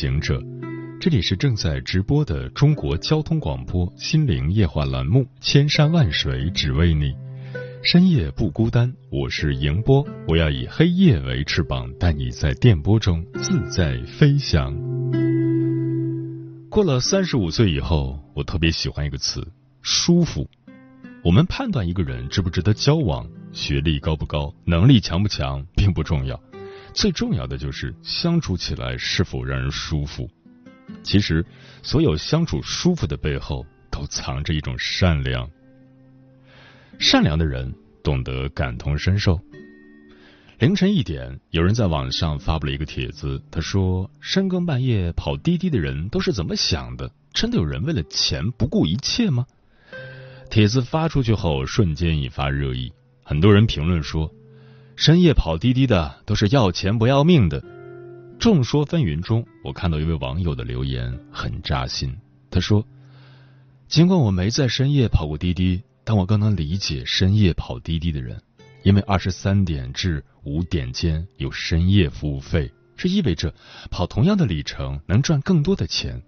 行者，这里是正在直播的中国交通广播心灵夜话栏目《千山万水只为你》，深夜不孤单，我是迎波，我要以黑夜为翅膀，带你在电波中自在飞翔。过了三十五岁以后，我特别喜欢一个词——舒服。我们判断一个人值不值得交往，学历高不高，能力强不强，并不重要。最重要的就是相处起来是否让人舒服。其实，所有相处舒服的背后，都藏着一种善良。善良的人懂得感同身受。凌晨一点，有人在网上发布了一个帖子，他说：“深更半夜跑滴滴的人都是怎么想的？真的有人为了钱不顾一切吗？”帖子发出去后，瞬间引发热议，很多人评论说。深夜跑滴滴的都是要钱不要命的。众说纷纭中，我看到一位网友的留言很扎心。他说：“尽管我没在深夜跑过滴滴，但我更能理解深夜跑滴滴的人，因为二十三点至五点间有深夜服务费，这意味着跑同样的里程能赚更多的钱，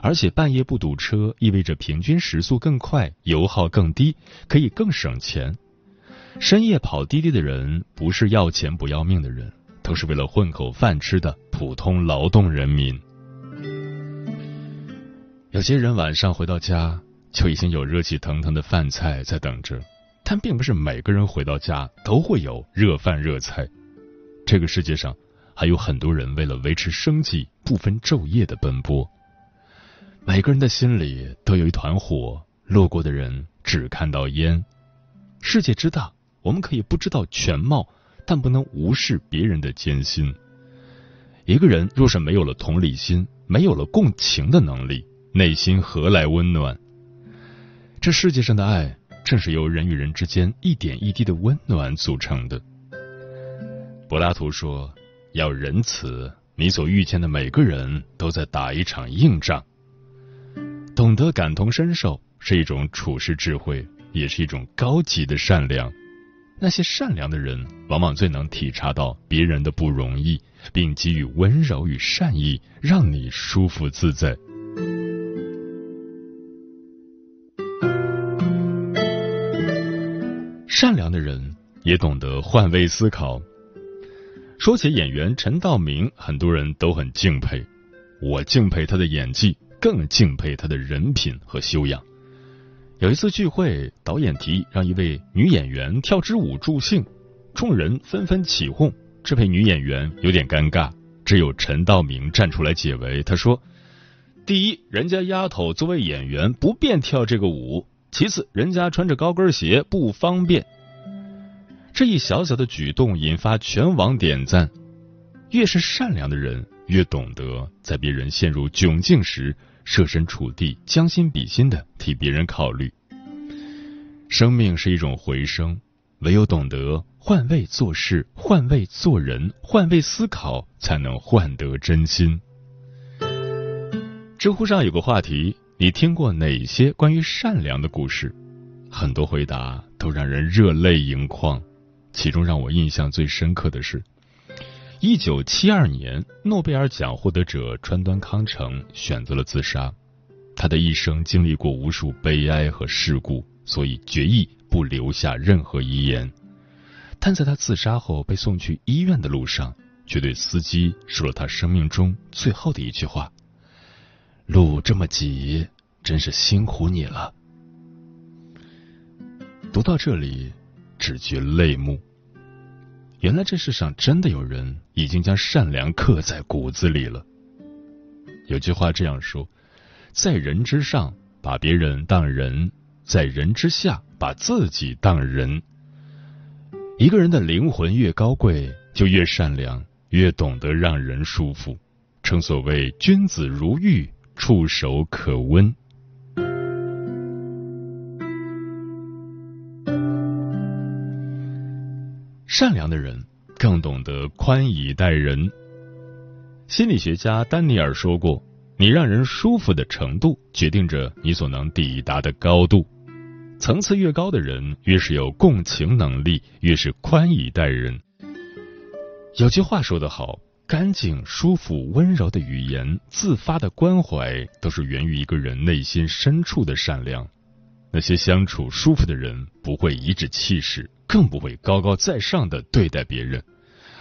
而且半夜不堵车，意味着平均时速更快，油耗更低，可以更省钱。”深夜跑滴滴的人不是要钱不要命的人，都是为了混口饭吃的普通劳动人民。有些人晚上回到家就已经有热气腾腾的饭菜在等着，但并不是每个人回到家都会有热饭热菜。这个世界上还有很多人为了维持生计不分昼夜的奔波。每个人的心里都有一团火，路过的人只看到烟。世界之大。我们可以不知道全貌，但不能无视别人的艰辛。一个人若是没有了同理心，没有了共情的能力，内心何来温暖？这世界上的爱，正是由人与人之间一点一滴的温暖组成的。柏拉图说：“要仁慈，你所遇见的每个人都在打一场硬仗。”懂得感同身受是一种处世智慧，也是一种高级的善良。那些善良的人，往往最能体察到别人的不容易，并给予温柔与善意，让你舒服自在。善良的人也懂得换位思考。说起演员陈道明，很多人都很敬佩，我敬佩他的演技，更敬佩他的人品和修养。有一次聚会，导演提议让一位女演员跳支舞助兴，众人纷纷起哄。这位女演员有点尴尬，只有陈道明站出来解围。他说：“第一，人家丫头作为演员不便跳这个舞；其次，人家穿着高跟鞋不方便。”这一小小的举动引发全网点赞。越是善良的人，越懂得在别人陷入窘境时。设身处地、将心比心的替别人考虑。生命是一种回声，唯有懂得换位做事、换位做人、换位思考，才能换得真心。知乎上有个话题：你听过哪些关于善良的故事？很多回答都让人热泪盈眶。其中让我印象最深刻的是。一九七二年，诺贝尔奖获得者川端康成选择了自杀。他的一生经历过无数悲哀和事故，所以决意不留下任何遗言。但在他自杀后被送去医院的路上，却对司机说了他生命中最后的一句话：“路这么挤，真是辛苦你了。”读到这里，只觉泪目。原来这世上真的有人已经将善良刻在骨子里了。有句话这样说：在人之上，把别人当人；在人之下，把自己当人。一个人的灵魂越高贵，就越善良；越懂得让人舒服。称所谓君子如玉，触手可温。善良的人更懂得宽以待人。心理学家丹尼尔说过：“你让人舒服的程度，决定着你所能抵达的高度。层次越高的人，越是有共情能力，越是宽以待人。”有句话说得好：“干净、舒服、温柔的语言，自发的关怀，都是源于一个人内心深处的善良。那些相处舒服的人，不会颐指气使，更不会高高在上的对待别人，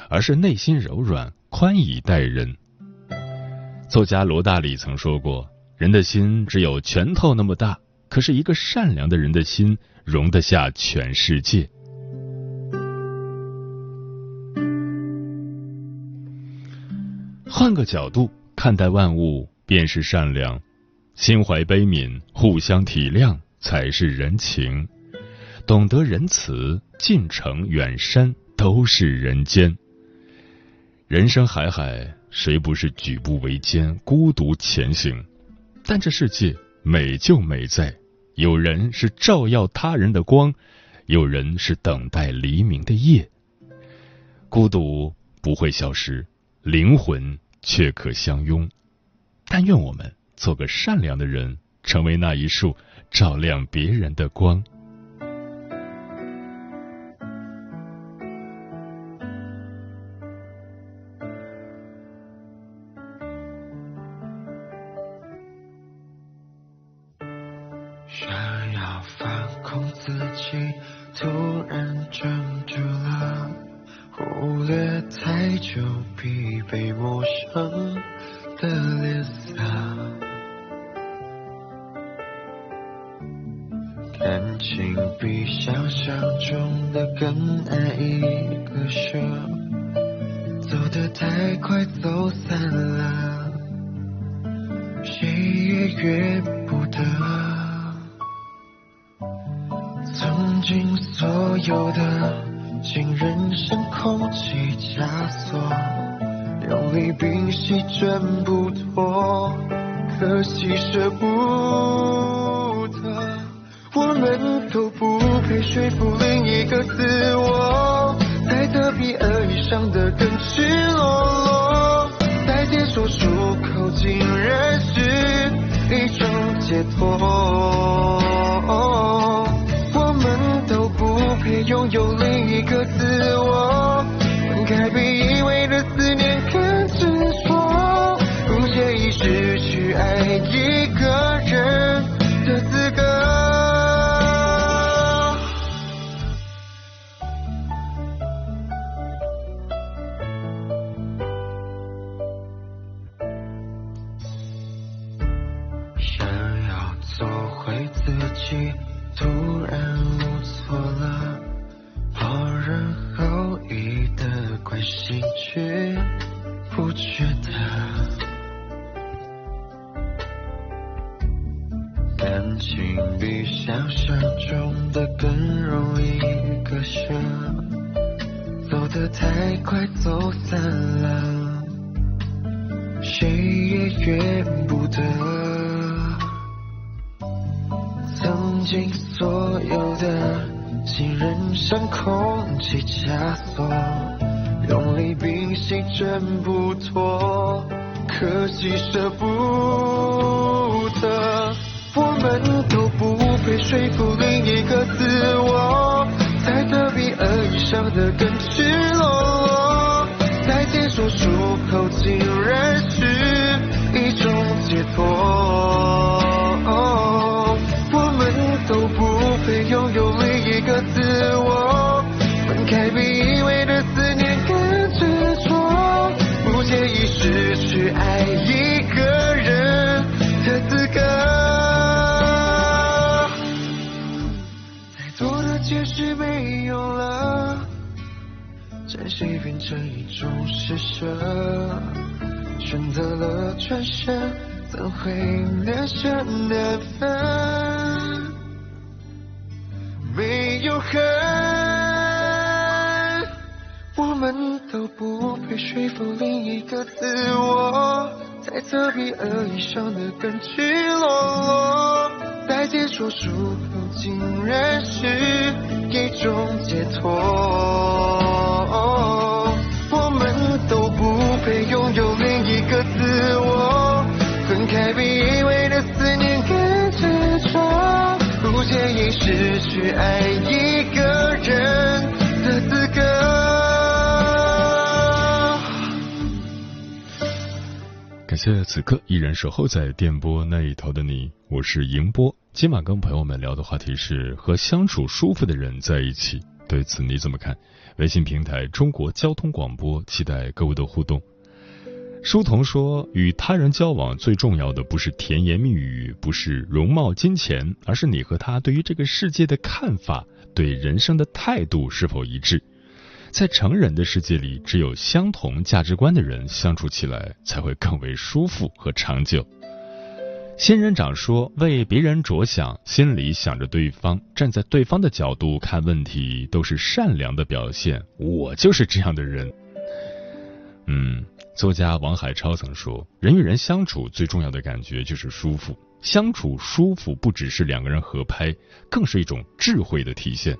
而是内心柔软。”宽以待人。作家罗大里曾说过：“人的心只有拳头那么大，可是一个善良的人的心容得下全世界。”换个角度看待万物，便是善良；心怀悲悯，互相体谅，才是人情。懂得仁慈，近城远山，都是人间。人生海海，谁不是举步维艰、孤独前行？但这世界美就美在，有人是照耀他人的光，有人是等待黎明的夜。孤独不会消失，灵魂却可相拥。但愿我们做个善良的人，成为那一束照亮别人的光。想要放空自己，突然怔住了，忽略太久疲惫陌生的脸色，感情比想象中的更难以割舍，走得太快走散了，谁也约不得。尽所有的情人像空气枷锁，用力屏息挣不脱，可惜舍不得。我们都不配说服另一个自我，在这皮而已伤得有另一个自我，感情比想象中的更容易割舍，走得太快走散了，谁也怨不得。曾经所有的。信任像空气枷锁，用力屏息挣不脱，可惜舍不得。都不配说服另一个自我，在这比恶意伤的更赤裸裸，再见说出口惜变成一种施舍，选择了转身，怎会难舍难分？没有恨，我们都不配说服另一个自我，猜测比恶意伤得更赤裸裸，在解说出口竟然是一种解脱。失去爱一个人的资格。感谢此刻依然守候在电波那一头的你，我是迎波。今晚跟朋友们聊的话题是和相处舒服的人在一起，对此你怎么看？微信平台中国交通广播，期待各位的互动。书童说，与他人交往最重要的不是甜言蜜语，不是容貌金钱，而是你和他对于这个世界的看法，对人生的态度是否一致。在成人的世界里，只有相同价值观的人相处起来才会更为舒服和长久。仙人掌说：“为别人着想，心里想着对方，站在对方的角度看问题，都是善良的表现。”我就是这样的人。嗯，作家王海超曾说：“人与人相处最重要的感觉就是舒服，相处舒服不只是两个人合拍，更是一种智慧的体现。”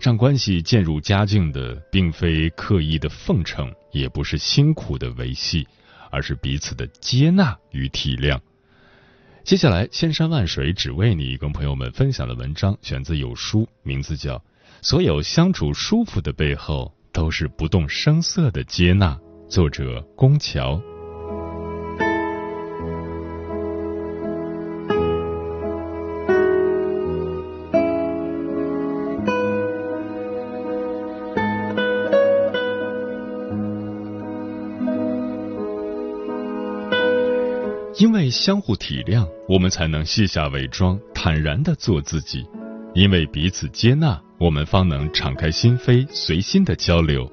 让关系渐入佳境的，并非刻意的奉承，也不是辛苦的维系，而是彼此的接纳与体谅。接下来，千山万水只为你，跟朋友们分享的文章选自有书，名字叫《所有相处舒服的背后，都是不动声色的接纳》，作者宫桥。因为相互体谅，我们才能卸下伪装，坦然的做自己；因为彼此接纳，我们方能敞开心扉，随心的交流。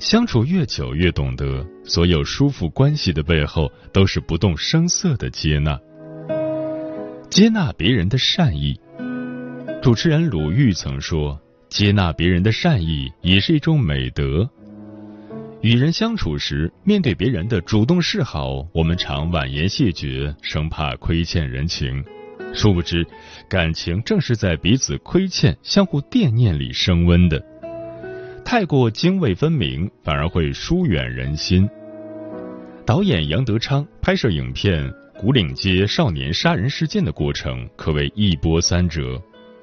相处越久，越懂得，所有舒服关系的背后，都是不动声色的接纳。接纳别人的善意。主持人鲁豫曾说：“接纳别人的善意，也是一种美德。”与人相处时，面对别人的主动示好，我们常婉言谢绝，生怕亏欠人情。殊不知，感情正是在彼此亏欠、相互惦念里升温的。太过泾渭分明，反而会疏远人心。导演杨德昌拍摄影片《古岭街少年杀人事件》的过程，可谓一波三折。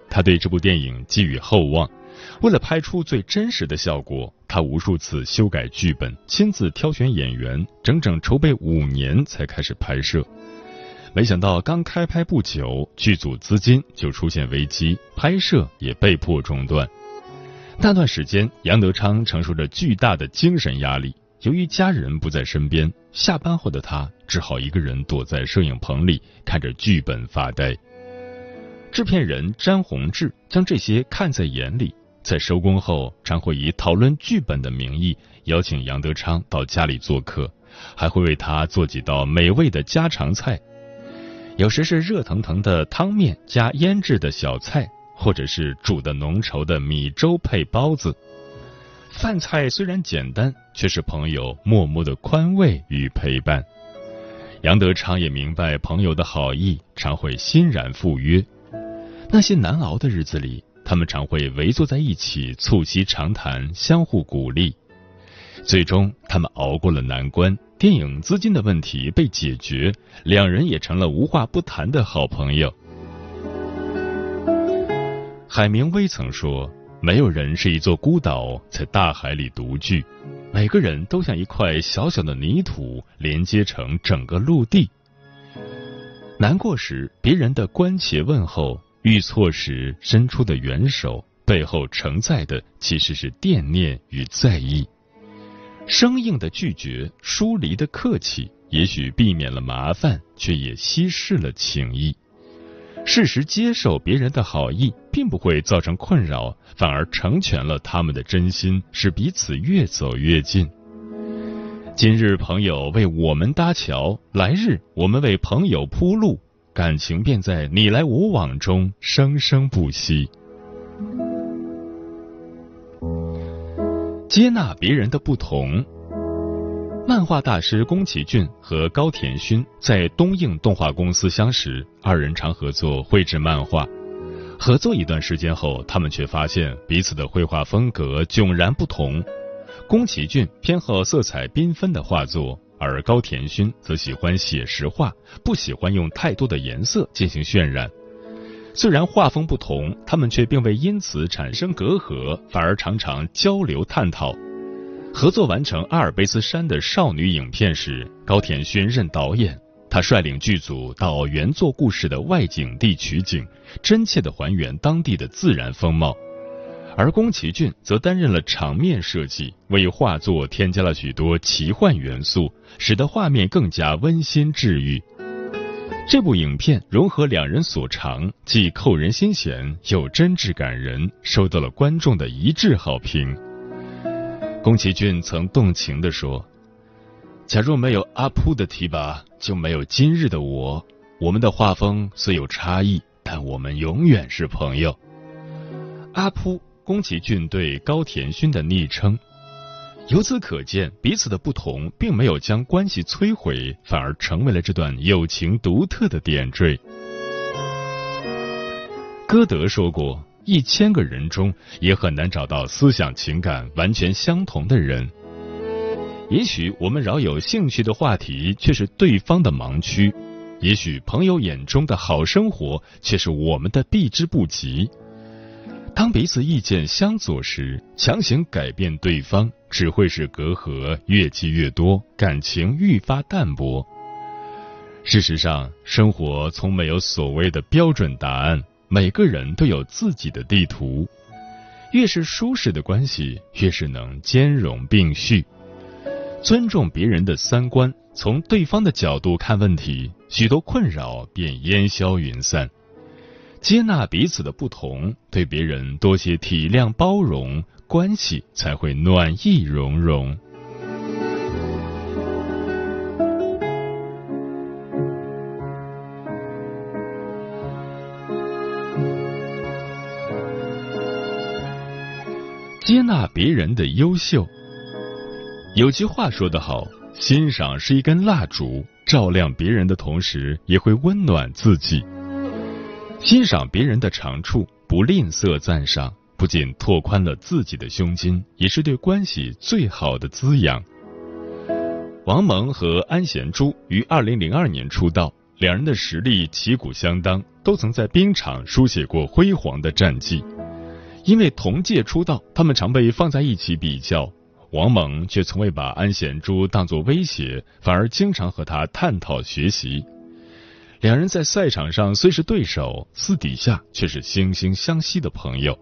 他对这部电影寄予厚望。为了拍出最真实的效果，他无数次修改剧本，亲自挑选演员，整整筹备五年才开始拍摄。没想到刚开拍不久，剧组资金就出现危机，拍摄也被迫中断。那段时间，杨德昌承受着巨大的精神压力。由于家人不在身边，下班后的他只好一个人躲在摄影棚里，看着剧本发呆。制片人詹宏志将这些看在眼里。在收工后，常会以讨论剧本的名义邀请杨德昌到家里做客，还会为他做几道美味的家常菜。有时是热腾腾的汤面加腌制的小菜，或者是煮的浓稠的米粥配包子。饭菜虽然简单，却是朋友默默的宽慰与陪伴。杨德昌也明白朋友的好意，常会欣然赴约。那些难熬的日子里。他们常会围坐在一起，促膝长谈，相互鼓励。最终，他们熬过了难关，电影资金的问题被解决，两人也成了无话不谈的好朋友。海明威曾说：“没有人是一座孤岛，在大海里独居，每个人都像一块小小的泥土，连接成整个陆地。”难过时，别人的关切问候。遇错时伸出的援手，背后承载的其实是惦念与在意。生硬的拒绝，疏离的客气，也许避免了麻烦，却也稀释了情谊。适时接受别人的好意，并不会造成困扰，反而成全了他们的真心，使彼此越走越近。今日朋友为我们搭桥，来日我们为朋友铺路。感情便在你来我往中生生不息。接纳别人的不同。漫画大师宫崎骏和高田勋在东映动画公司相识，二人常合作绘制漫画。合作一段时间后，他们却发现彼此的绘画风格迥然不同。宫崎骏偏好色彩缤纷的画作，而高田勋则喜欢写实画，不喜欢用太多的颜色进行渲染。虽然画风不同，他们却并未因此产生隔阂，反而常常交流探讨。合作完成阿尔卑斯山的少女影片时，高田勋任导演。他率领剧组到原作故事的外景地取景，真切的还原当地的自然风貌，而宫崎骏则担任了场面设计，为画作添加了许多奇幻元素，使得画面更加温馨治愈。这部影片融合两人所长，既扣人心弦又真挚感人，受到了观众的一致好评。宫崎骏曾动情地说。假若没有阿扑的提拔，就没有今日的我。我们的画风虽有差异，但我们永远是朋友。阿扑，宫崎骏对高田勋的昵称。由此可见，彼此的不同并没有将关系摧毁，反而成为了这段友情独特的点缀。歌德说过：“一千个人中，也很难找到思想情感完全相同的人。”也许我们饶有兴趣的话题，却是对方的盲区；也许朋友眼中的好生活，却是我们的避之不及。当彼此意见相左时，强行改变对方，只会使隔阂越积越多，感情愈发淡薄。事实上，生活从没有所谓的标准答案，每个人都有自己的地图。越是舒适的关系，越是能兼容并蓄。尊重别人的三观，从对方的角度看问题，许多困扰便烟消云散。接纳彼此的不同，对别人多些体谅包容，关系才会暖意融融。怕别人的优秀。有句话说得好，欣赏是一根蜡烛，照亮别人的同时，也会温暖自己。欣赏别人的长处，不吝啬赞赏，不仅拓宽了自己的胸襟，也是对关系最好的滋养。王蒙和安贤洙于二零零二年出道，两人的实力旗鼓相当，都曾在冰场书写过辉煌的战绩。因为同届出道，他们常被放在一起比较。王蒙却从未把安贤洙当作威胁，反而经常和他探讨学习。两人在赛场上虽是对手，私底下却是惺惺相惜的朋友。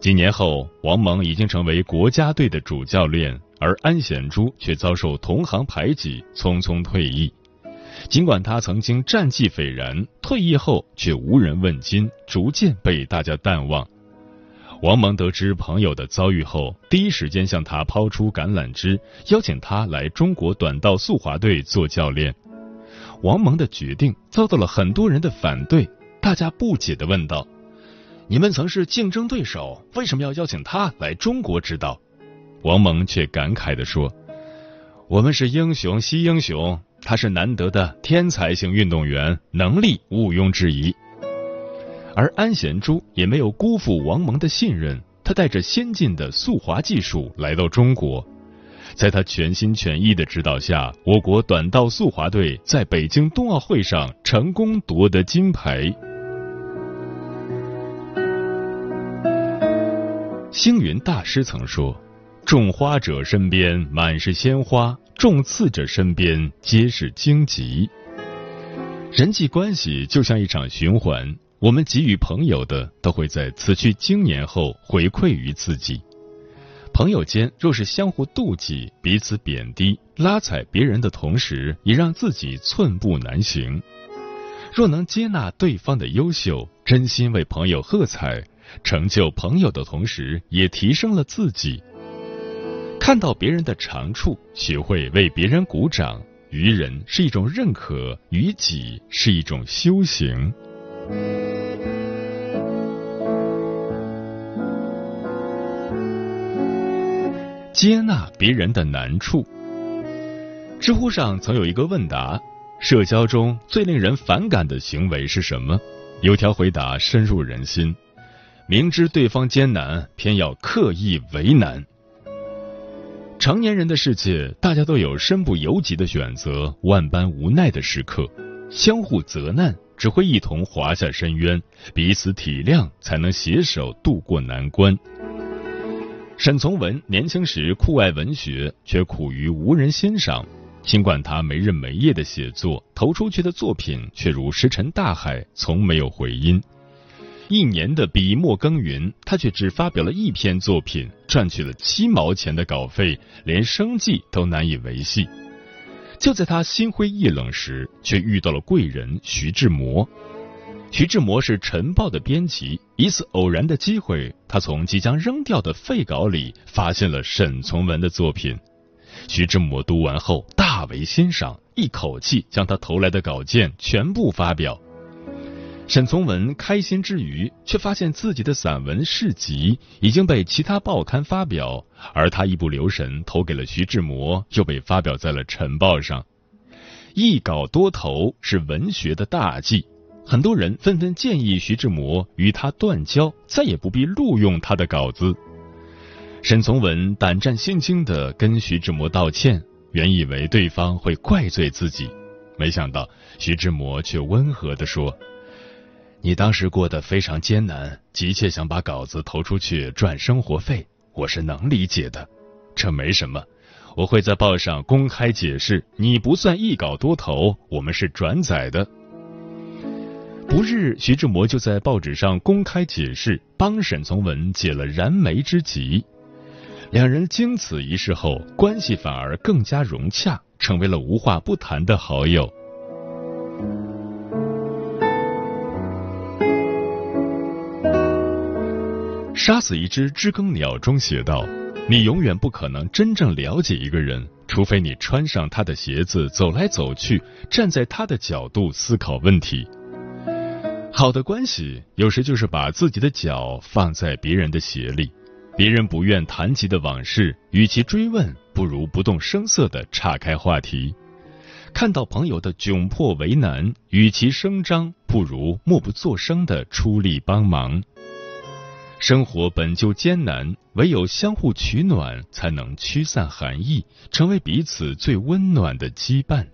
几年后，王蒙已经成为国家队的主教练，而安贤洙却遭受同行排挤，匆匆退役。尽管他曾经战绩斐然，退役后却无人问津，逐渐被大家淡忘。王蒙得知朋友的遭遇后，第一时间向他抛出橄榄枝，邀请他来中国短道速滑队做教练。王蒙的决定遭到了很多人的反对，大家不解的问道：“你们曾是竞争对手，为什么要邀请他来中国指导？”王蒙却感慨的说：“我们是英雄惜英雄，他是难得的天才型运动员，能力毋庸置疑。”而安贤洙也没有辜负王蒙的信任，他带着先进的速滑技术来到中国，在他全心全意的指导下，我国短道速滑队在北京冬奥会上成功夺得金牌。星云大师曾说：“种花者身边满是鲜花，种刺者身边皆是荆棘。”人际关系就像一场循环。我们给予朋友的，都会在辞去经年后回馈于自己。朋友间若是相互妒忌、彼此贬低、拉踩别人的同时，也让自己寸步难行。若能接纳对方的优秀，真心为朋友喝彩，成就朋友的同时，也提升了自己。看到别人的长处，学会为别人鼓掌，于人是一种认可，于己是一种修行。接纳别人的难处。知乎上曾有一个问答：社交中最令人反感的行为是什么？有条回答深入人心：明知对方艰难，偏要刻意为难。成年人的世界，大家都有身不由己的选择，万般无奈的时刻，相互责难只会一同滑下深渊，彼此体谅才能携手渡过难关。沈从文年轻时酷爱文学，却苦于无人欣赏。尽管他没日没夜的写作，投出去的作品却如石沉大海，从没有回音。一年的笔墨耕耘，他却只发表了一篇作品，赚取了七毛钱的稿费，连生计都难以维系。就在他心灰意冷时，却遇到了贵人徐志摩。徐志摩是《晨报》的编辑，一次偶然的机会，他从即将扔掉的废稿里发现了沈从文的作品。徐志摩读完后大为欣赏，一口气将他投来的稿件全部发表。沈从文开心之余，却发现自己的散文诗集已经被其他报刊发表，而他一不留神投给了徐志摩，又被发表在了《晨报》上。一稿多投是文学的大忌。很多人纷纷建议徐志摩与他断交，再也不必录用他的稿子。沈从文胆战心惊的跟徐志摩道歉，原以为对方会怪罪自己，没想到徐志摩却温和的说：“你当时过得非常艰难，急切想把稿子投出去赚生活费，我是能理解的，这没什么，我会在报上公开解释，你不算一稿多投，我们是转载的。”不日，徐志摩就在报纸上公开解释，帮沈从文解了燃眉之急。两人经此一事后，关系反而更加融洽，成为了无话不谈的好友。杀死一只知更鸟中写道：“你永远不可能真正了解一个人，除非你穿上他的鞋子走来走去，站在他的角度思考问题。”好的关系，有时就是把自己的脚放在别人的鞋里，别人不愿谈及的往事，与其追问，不如不动声色的岔开话题；看到朋友的窘迫为难，与其声张，不如默不作声的出力帮忙。生活本就艰难，唯有相互取暖，才能驱散寒意，成为彼此最温暖的羁绊。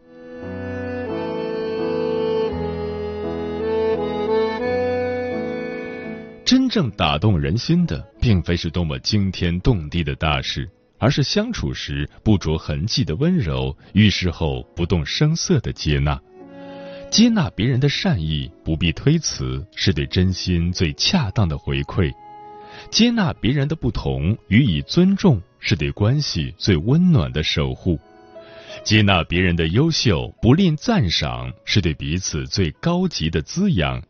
真正打动人心的，并非是多么惊天动地的大事，而是相处时不着痕迹的温柔，遇事后不动声色的接纳。接纳别人的善意，不必推辞，是对真心最恰当的回馈；接纳别人的不同，予以尊重，是对关系最温暖的守护；接纳别人的优秀，不吝赞赏，是对彼此最高级的滋养。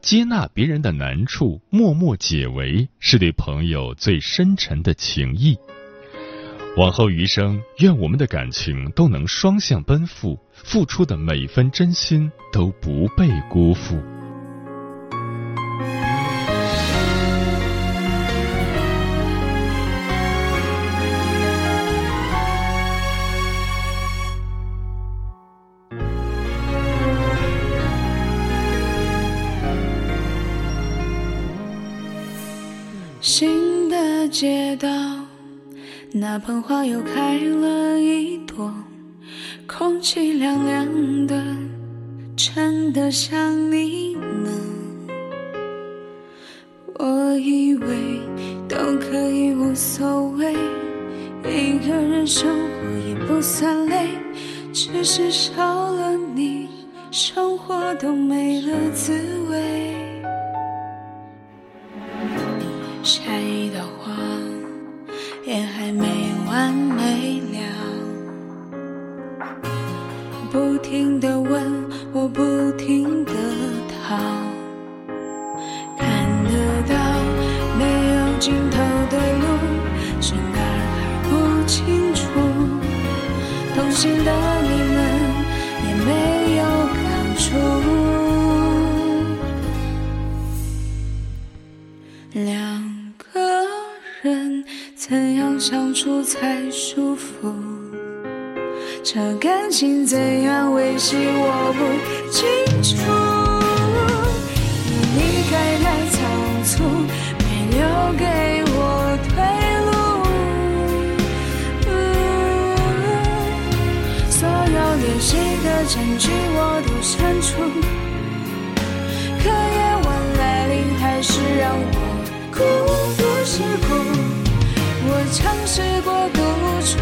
接纳别人的难处，默默解围，是对朋友最深沉的情谊。往后余生，愿我们的感情都能双向奔赴，付出的每分真心都不被辜负。街道，那盆花又开了一朵，空气凉凉的，真的想你呢。我以为都可以无所谓，一个人生活也不算累，只是少了你，生活都没了滋味。相处才舒服。这感情怎样维系，我不清楚。你离开太仓促，没留给我退路。所有联系的证据我都删除，可夜晚来临，还是让我孤独吃苦。尝试过独处，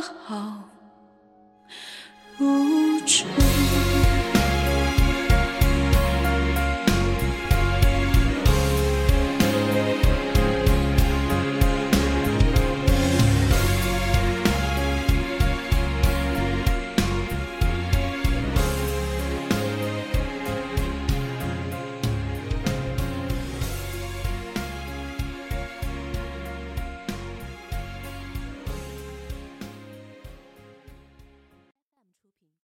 好。